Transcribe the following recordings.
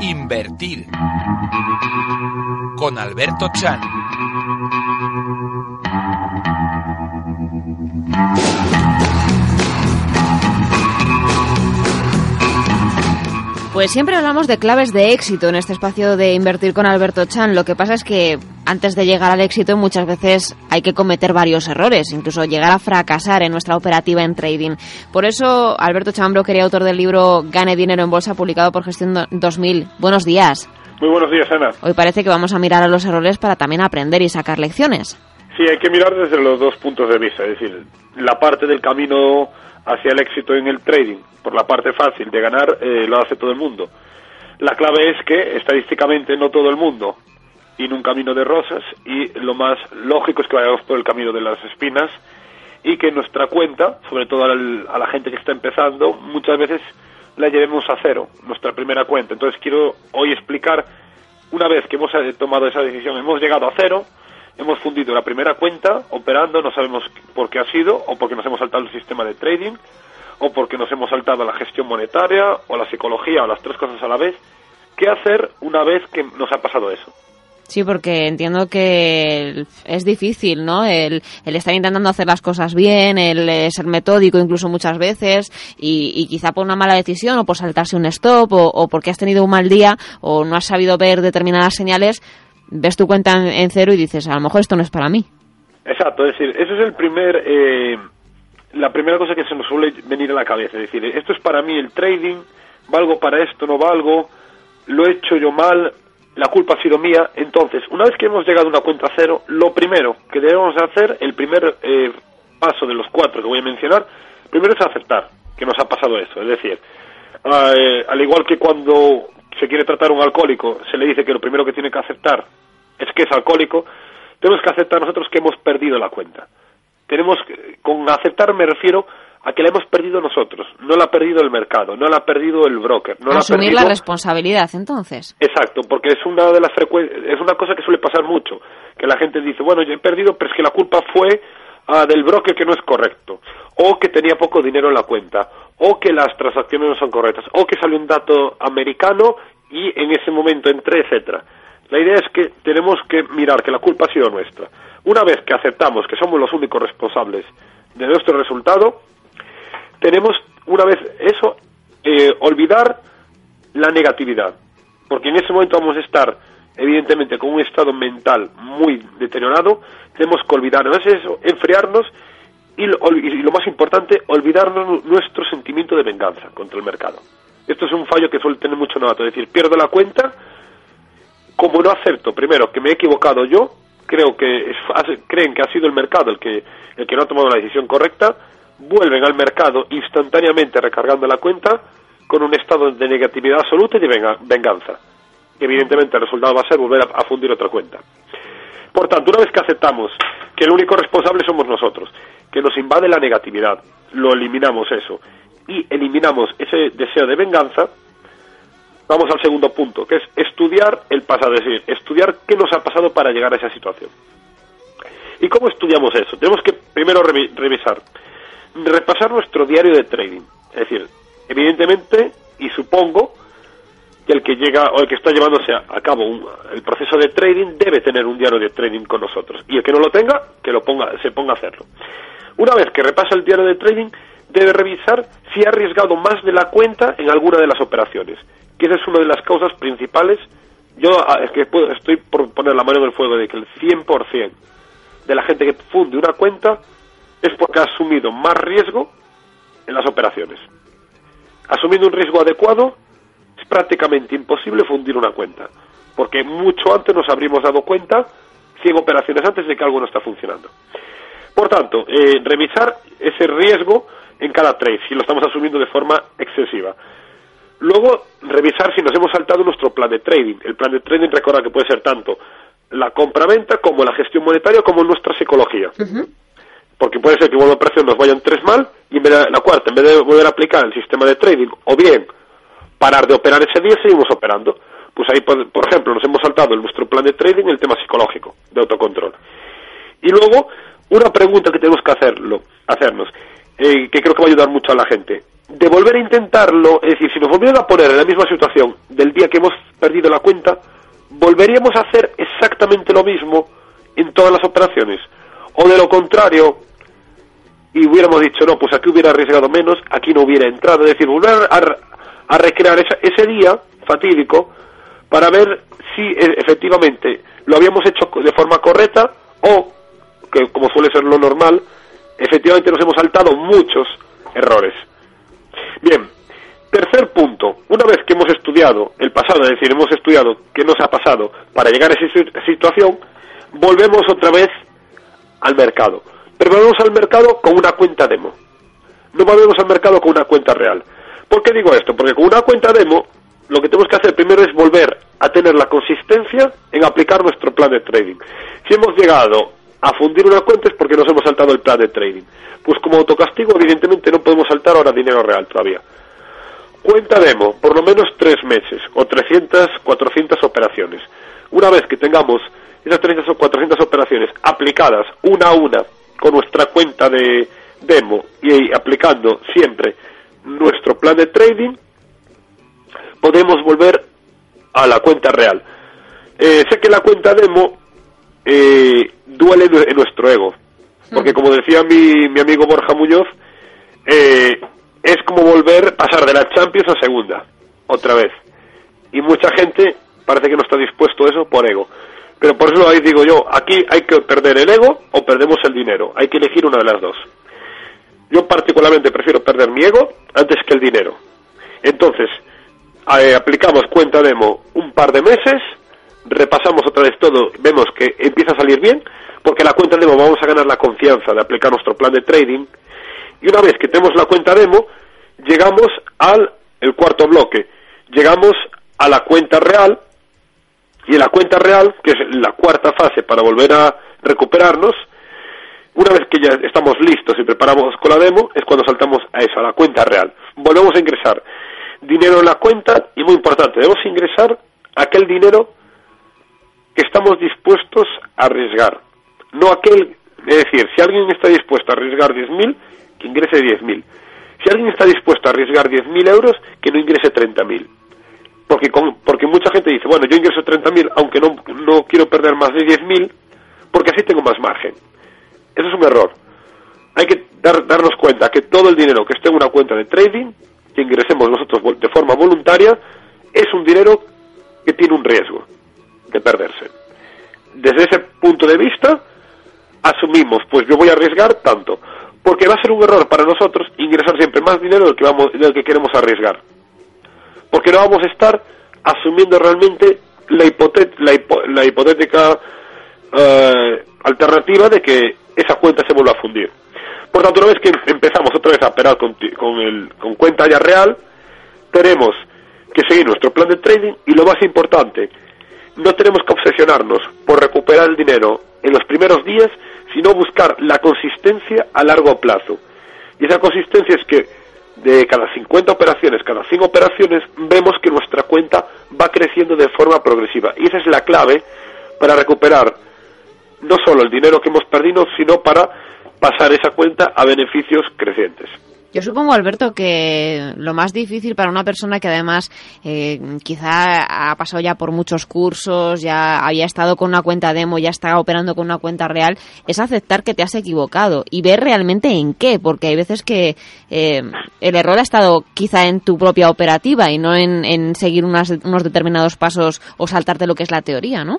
Invertir con Alberto Chan. Pues siempre hablamos de claves de éxito en este espacio de invertir con Alberto Chan. Lo que pasa es que antes de llegar al éxito muchas veces hay que cometer varios errores, incluso llegar a fracasar en nuestra operativa en trading. Por eso Alberto Chan, quería autor del libro Gane dinero en bolsa publicado por Gestión 2000. Buenos días. Muy buenos días, Ana. Hoy parece que vamos a mirar a los errores para también aprender y sacar lecciones. Sí, hay que mirar desde los dos puntos de vista, es decir, la parte del camino hacia el éxito en el trading, por la parte fácil de ganar, eh, lo hace todo el mundo. La clave es que estadísticamente no todo el mundo y en un camino de rosas y lo más lógico es que vayamos por el camino de las espinas y que nuestra cuenta, sobre todo a la gente que está empezando, muchas veces la llevemos a cero, nuestra primera cuenta. Entonces quiero hoy explicar, una vez que hemos eh, tomado esa decisión, hemos llegado a cero, hemos fundido la primera cuenta operando, no sabemos por qué ha sido, o porque nos hemos saltado el sistema de trading, o porque nos hemos saltado la gestión monetaria, o la psicología, o las tres cosas a la vez. ¿Qué hacer una vez que nos ha pasado eso? Sí, porque entiendo que es difícil, ¿no? El, estar intentando hacer las cosas bien, el eh, ser metódico incluso muchas veces y, quizá por una mala decisión o por saltarse un stop o, porque has tenido un mal día o no has sabido ver determinadas señales, ves tu cuenta en, cero y dices, a lo mejor esto no es para mí. Exacto, es decir, eso es el primer, eh, la primera cosa que se nos suele venir a la cabeza, es decir, esto es para mí el trading, valgo para esto, no valgo, lo he hecho yo mal, la culpa ha sido mía. Entonces, una vez que hemos llegado a una cuenta cero, lo primero que debemos hacer, el primer eh, paso de los cuatro que voy a mencionar, primero es aceptar que nos ha pasado eso. Es decir, eh, al igual que cuando se quiere tratar a un alcohólico, se le dice que lo primero que tiene que aceptar es que es alcohólico, tenemos que aceptar nosotros que hemos perdido la cuenta. Tenemos con aceptar me refiero a que la hemos perdido nosotros, no la ha perdido el mercado, no la ha perdido el broker, no Asumir la, la responsabilidad, entonces. Exacto, porque es una de las es una cosa que suele pasar mucho, que la gente dice, bueno, yo he perdido, pero es que la culpa fue ah, del broker que no es correcto, o que tenía poco dinero en la cuenta, o que las transacciones no son correctas, o que salió un dato americano y en ese momento entré, etcétera. La idea es que tenemos que mirar que la culpa ha sido nuestra. Una vez que aceptamos que somos los únicos responsables de nuestro resultado, tenemos, una vez eso, eh, olvidar la negatividad. Porque en ese momento vamos a estar, evidentemente, con un estado mental muy deteriorado. Tenemos que olvidarnos eso, enfriarnos y lo, y lo más importante, olvidarnos nuestro sentimiento de venganza contra el mercado. Esto es un fallo que suele tener mucho novato. Es decir, pierdo la cuenta, como no acepto, primero, que me he equivocado yo, creo que creen que ha sido el mercado el que, el que no ha tomado la decisión correcta, vuelven al mercado instantáneamente recargando la cuenta con un estado de negatividad absoluta y de venganza. Evidentemente el resultado va a ser volver a, fundir otra cuenta. Por tanto, una vez que aceptamos que el único responsable somos nosotros, que nos invade la negatividad, lo eliminamos eso y eliminamos ese deseo de venganza, vamos al segundo punto, que es estudiar el pasado, es decir, estudiar qué nos ha pasado para llegar a esa situación. ¿Y cómo estudiamos eso? Tenemos que primero revisar repasar nuestro diario de trading. Es decir, evidentemente, y supongo que el que llega o el que está llevándose a cabo el proceso de trading debe tener un diario de trading con nosotros. Y el que no lo tenga, que lo ponga, se ponga a hacerlo. Una vez que repasa el diario de trading, debe revisar si ha arriesgado más de la cuenta en alguna de las operaciones. Que esa es una de las causas principales. Yo ah, es que estoy por poner la mano en el fuego de que el 100% de la gente que funde una cuenta es porque ha asumido más riesgo en las operaciones. Asumiendo un riesgo adecuado, es prácticamente imposible fundir una cuenta, porque mucho antes nos habríamos dado cuenta, 100 operaciones antes de que algo no está funcionando. Por tanto, eh, revisar ese riesgo en cada trade, si lo estamos asumiendo de forma excesiva. Luego, revisar si nos hemos saltado nuestro plan de trading. El plan de trading, recuerda que puede ser tanto la compra-venta como la gestión monetaria como nuestra psicología porque puede ser que vuelva a precio nos vayan tres mal y en vez de la cuarta, en vez de volver a aplicar el sistema de trading o bien parar de operar ese día, seguimos operando. Pues ahí, por, ejemplo, nos hemos saltado en nuestro plan de trading el tema psicológico, de autocontrol. Y luego, una pregunta que tenemos que hacerlo, hacernos, eh, que creo que va a ayudar mucho a la gente. De volver a intentarlo, es decir, si nos volvieran a poner en la misma situación del día que hemos perdido la cuenta, ¿volveríamos a hacer exactamente lo mismo en todas las operaciones? O de lo contrario, y hubiéramos dicho, no, pues aquí hubiera arriesgado menos, aquí no hubiera entrado, es decir, volver a, recrear ese día fatídico para ver si e, efectivamente lo habíamos hecho de forma correcta o, que como suele ser lo normal, efectivamente nos hemos saltado muchos errores. Bien, tercer punto, una vez que hemos estudiado el pasado, es decir, hemos estudiado qué nos ha pasado para llegar a esa situación, volvemos otra vez al mercado. Pero volvemos al mercado con una cuenta demo. No volvemos al mercado con una cuenta real. ¿Por qué digo esto? Porque con una cuenta demo lo que tenemos que hacer primero es volver a tener la consistencia en aplicar nuestro plan de trading. Si hemos llegado a fundir una cuenta es porque nos hemos saltado el plan de trading. Pues como autocastigo, evidentemente no podemos saltar ahora dinero real todavía. Cuenta demo, por lo menos tres meses o 300, 400 operaciones. Una vez que tengamos esas 300 o 400 operaciones aplicadas una a una con nuestra cuenta de demo y aplicando siempre nuestro plan de trading, podemos volver a la cuenta real. Eh, sé que la cuenta demo eh, duele en nuestro ego, porque como decía mi, mi amigo Borja Muñoz, eh, es como volver, pasar de la Champions a segunda, otra vez. Y mucha gente parece que no está dispuesto a eso por ego. Pero por eso ahí digo yo, aquí hay que perder el ego o perdemos el dinero. Hay que elegir una de las dos. Yo particularmente prefiero perder mi ego antes que el dinero. Entonces, eh, aplicamos cuenta demo un par de meses, repasamos otra vez todo, vemos que empieza a salir bien, porque la cuenta demo vamos a ganar la confianza de aplicar nuestro plan de trading, y una vez que tenemos la cuenta demo, llegamos al el cuarto bloque, llegamos a la cuenta real, y en la cuenta real, que es la cuarta fase para volver a recuperarnos, una vez que ya estamos listos y preparamos con la demo, es cuando saltamos a esa, a la cuenta real. Volvemos a ingresar dinero en la cuenta y muy importante, debemos ingresar aquel dinero que estamos dispuestos a arriesgar, no aquel, es decir, si alguien está dispuesto a arriesgar 10.000, que ingrese 10.000. Si alguien está dispuesto a arriesgar 10.000 euros, que no ingrese 30.000. Porque, porque mucha gente dice, bueno, yo ingreso 30.000 aunque no, no quiero perder más de 10.000, porque así tengo más margen. Eso es un error. Hay que darnos cuenta que todo el dinero que esté en una cuenta de trading que ingresemos nosotros de forma voluntaria es un dinero que tiene un riesgo de perderse. Desde ese punto de vista, asumimos, pues yo voy a arriesgar tanto, porque va a ser un error para nosotros ingresar siempre más dinero del que, vamos, del que queremos arriesgar. Porque no vamos a estar asumiendo realmente la, la, hipotética eh, alternativa de que esa cuenta se vuelva a fundir. Por tanto, una vez que empezamos otra vez a operar con, el, con cuenta ya real, tenemos que seguir nuestro plan de trading y lo más importante, no tenemos que obsesionarnos por recuperar el dinero en los primeros días, sino buscar la consistencia a largo plazo. Y esa consistencia es que de cada 50 operaciones, cada 100 operaciones, vemos que nuestra cuenta va creciendo de forma progresiva. Y esa es la clave para recuperar no solo el dinero que hemos perdido, sino para pasar esa cuenta a beneficios crecientes. Yo supongo, Alberto, que lo más difícil para una persona que además eh, quizá ha pasado ya por muchos cursos, ya había estado con una cuenta demo, ya está operando con una cuenta real, es aceptar que te has equivocado y ver realmente en qué, porque hay veces que eh, el error ha estado quizá en tu propia operativa y no en, seguir unos determinados pasos o saltarte lo que es la teoría, ¿no?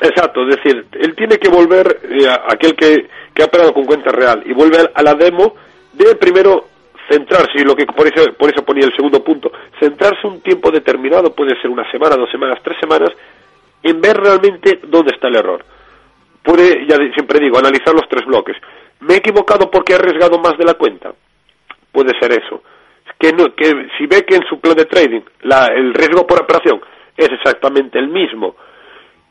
Exacto, es decir, él tiene que volver, eh, aquel que que ha operado con cuenta real y vuelve a la demo, debe primero centrarse, y lo que por eso, por eso ponía el segundo punto, centrarse un tiempo determinado, puede ser una semana, dos semanas, tres semanas, en ver realmente dónde está el error. Puede, ya siempre digo, analizar los tres bloques. ¿Me he equivocado porque he arriesgado más de la cuenta? Puede ser eso. Que, no, que si ve que en su plan de trading la, el riesgo por operación es exactamente el mismo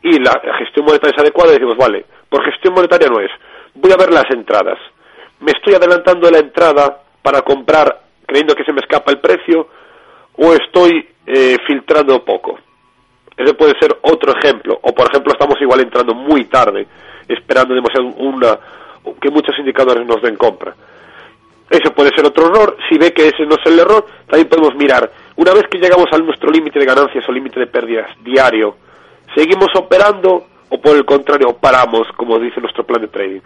y la gestión monetaria es adecuada, decimos, vale, por gestión monetaria no es voy a ver las entradas. ¿Me estoy adelantando la entrada para comprar creyendo que se me escapa el precio o estoy eh, filtrando poco? Ese puede ser otro ejemplo. O, por ejemplo, estamos igual entrando muy tarde. esperando demasiado una que muchos indicadores nos den compra. Eso puede ser otro error. Si ve que ese no es el error, también podemos mirar. Una vez que llegamos a nuestro límite de ganancias o límite de pérdidas diario, ¿seguimos operando o por el contrario paramos, como dice nuestro plan de trading?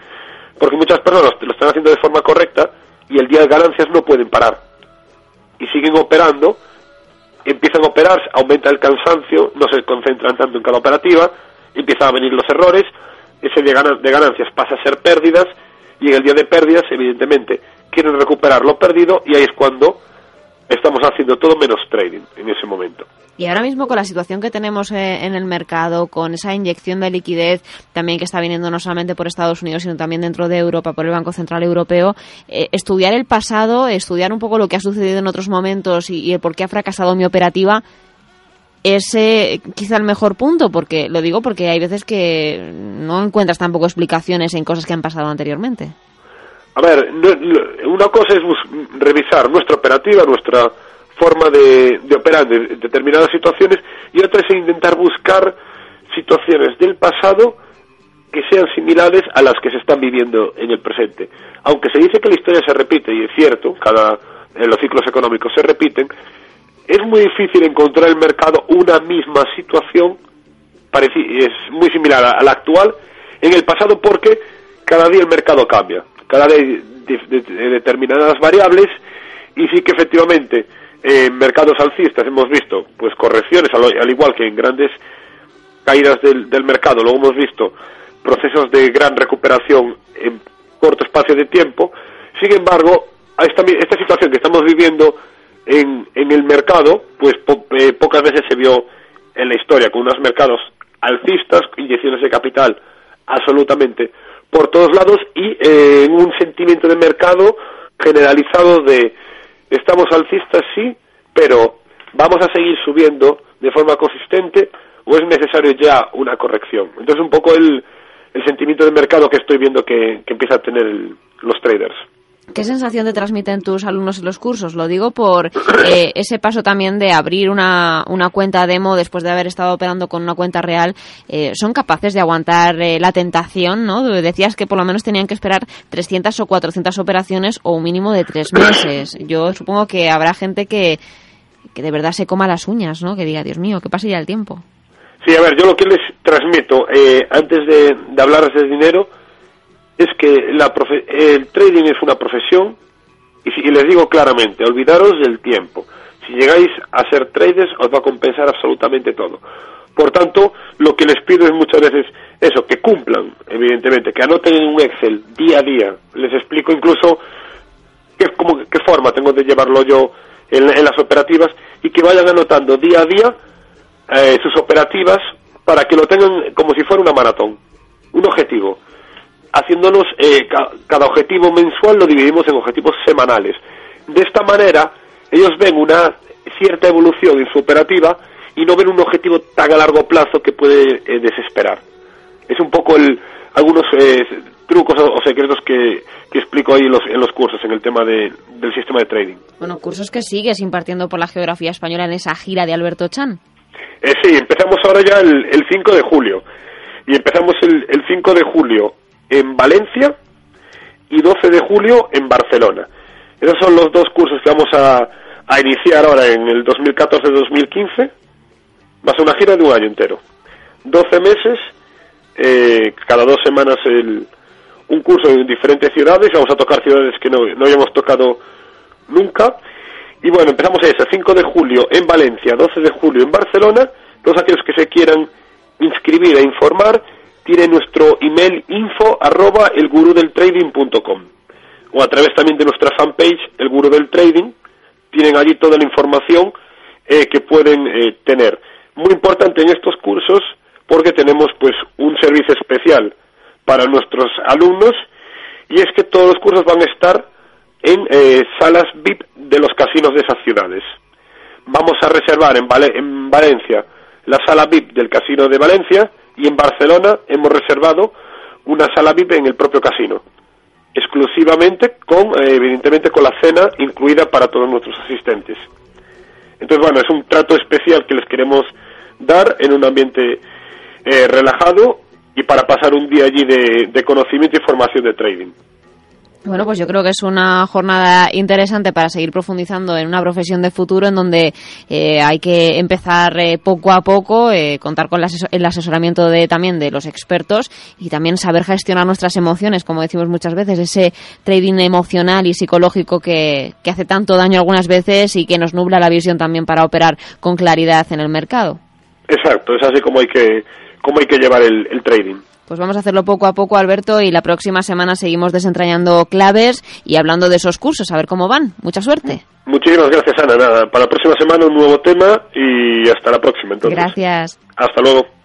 Porque muchas personas lo están haciendo de forma correcta y el día de ganancias no pueden parar. Y siguen operando, empiezan a operar, aumenta el cansancio, no se concentran tanto en cada operativa, empiezan a venir los errores, ese día de ganancias pasa a ser pérdidas y en el día de pérdidas, evidentemente, quieren recuperar lo perdido y ahí es cuando estamos haciendo todo menos trading en ese momento. Y ahora mismo con la situación que tenemos eh, en el mercado, con esa inyección de liquidez también que está viniendo no solamente por Estados Unidos, sino también dentro de Europa, por el Banco Central Europeo, eh, estudiar el pasado, estudiar un poco lo que ha sucedido en otros momentos y, el por qué ha fracasado mi operativa, es eh, quizá el mejor punto, porque lo digo porque hay veces que no encuentras tampoco explicaciones en cosas que han pasado anteriormente. A ver, una cosa es revisar nuestra operativa, nuestra forma de, operar en determinadas situaciones y otra es intentar buscar situaciones del pasado que sean similares a las que se están viviendo en el presente. Aunque se dice que la historia se repite, y es cierto, cada, en los ciclos económicos se repiten, es muy difícil encontrar en el mercado una misma situación, es muy similar a la actual, en el pasado porque cada día el mercado cambia, cada día hay determinadas variables y sí que efectivamente en mercados alcistas hemos visto pues correcciones, al, igual que en grandes caídas del, mercado, luego hemos visto procesos de gran recuperación en corto espacio de tiempo. Sin embargo, esta, esta situación que estamos viviendo en, en el mercado, pues eh, pocas veces se vio en la historia, con unos mercados alcistas, inyecciones de capital absolutamente por todos lados y eh, en un sentimiento de mercado generalizado de estamos alcistas sí, pero vamos a seguir subiendo de forma consistente o es necesario ya una corrección. Entonces un poco el, el sentimiento de mercado que estoy viendo que, que empieza a tener los traders. ¿Qué sensación te transmiten tus alumnos en los cursos? Lo digo por eh, ese paso también de abrir una, una, cuenta demo después de haber estado operando con una cuenta real. Eh, ¿Son capaces de aguantar eh, la tentación? ¿no? Decías que por lo menos tenían que esperar 300 o 400 operaciones o un mínimo de tres meses. Yo supongo que habrá gente que, que de verdad se coma las uñas, ¿no? que diga, Dios mío, que pase ya el tiempo. Sí, a ver, yo lo que les transmito, antes de, de hablarles de dinero, es que la el trading es una profesión y, si, les digo claramente, olvidaros del tiempo. Si llegáis a ser traders os va a compensar absolutamente todo. Por tanto, lo que les pido es muchas veces eso, que cumplan, evidentemente, que anoten en un Excel día a día. Les explico incluso qué, forma tengo de llevarlo yo en, las operativas y que vayan anotando día a día eh, sus operativas para que lo tengan como si fuera una maratón, un objetivo haciéndonos eh, cada objetivo mensual lo dividimos en objetivos semanales. De esta manera, ellos ven una cierta evolución en su operativa y no ven un objetivo tan a largo plazo que puede eh, desesperar. Es un poco el, algunos eh, trucos o, secretos que, explico ahí en los, en los cursos, en el tema de, del sistema de trading. Bueno, cursos que sigues impartiendo por la geografía española en esa gira de Alberto Chan. sí, empezamos ahora ya el, el 5 de julio. Y empezamos el, el 5 de julio en Valencia y 12 de julio en Barcelona. Esos son los dos cursos que vamos a, a iniciar ahora en el 2014-2015. Va a ser una gira de un año entero. 12 meses, eh, cada dos semanas el, un curso en diferentes ciudades. Vamos a tocar ciudades que no, no habíamos tocado nunca. Y bueno, empezamos ese 5 de julio en Valencia, 12 de julio en Barcelona. Todos aquellos que se quieran inscribir e informar tiene nuestro email info arroba elgurudeltrading.com o a través también de nuestra fanpage El Guru del Trading tienen allí toda la información eh, que pueden eh, tener. Muy importante en estos cursos porque tenemos pues un servicio especial para nuestros alumnos y es que todos los cursos van a estar en eh, salas VIP de los casinos de esas ciudades. Vamos a reservar en, en Valencia la sala VIP del Casino de Valencia y en Barcelona hemos reservado una sala VIP en el propio casino, exclusivamente con, eh, evidentemente, con la cena incluida para todos nuestros asistentes. Entonces, bueno, es un trato especial que les queremos dar en un ambiente eh, relajado y para pasar un día allí de, de conocimiento y formación de trading. Bueno, pues yo creo que es una jornada interesante para seguir profundizando en una profesión de futuro en donde eh, hay que empezar eh, poco a poco, eh, contar con el asesoramiento de, también de los expertos y también saber gestionar nuestras emociones, como decimos muchas veces, ese trading emocional y psicológico que, que hace tanto daño algunas veces y que nos nubla la visión también para operar con claridad en el mercado. Exacto, es así como hay que, como hay que llevar el, el trading. Pues vamos a hacerlo poco a poco, Alberto, y la próxima semana seguimos desentrañando claves y hablando de esos cursos, a ver cómo van. Mucha suerte. Muchísimas gracias, Ana. Nada, para la próxima semana un nuevo tema y hasta la próxima. Entonces. Gracias. Hasta luego.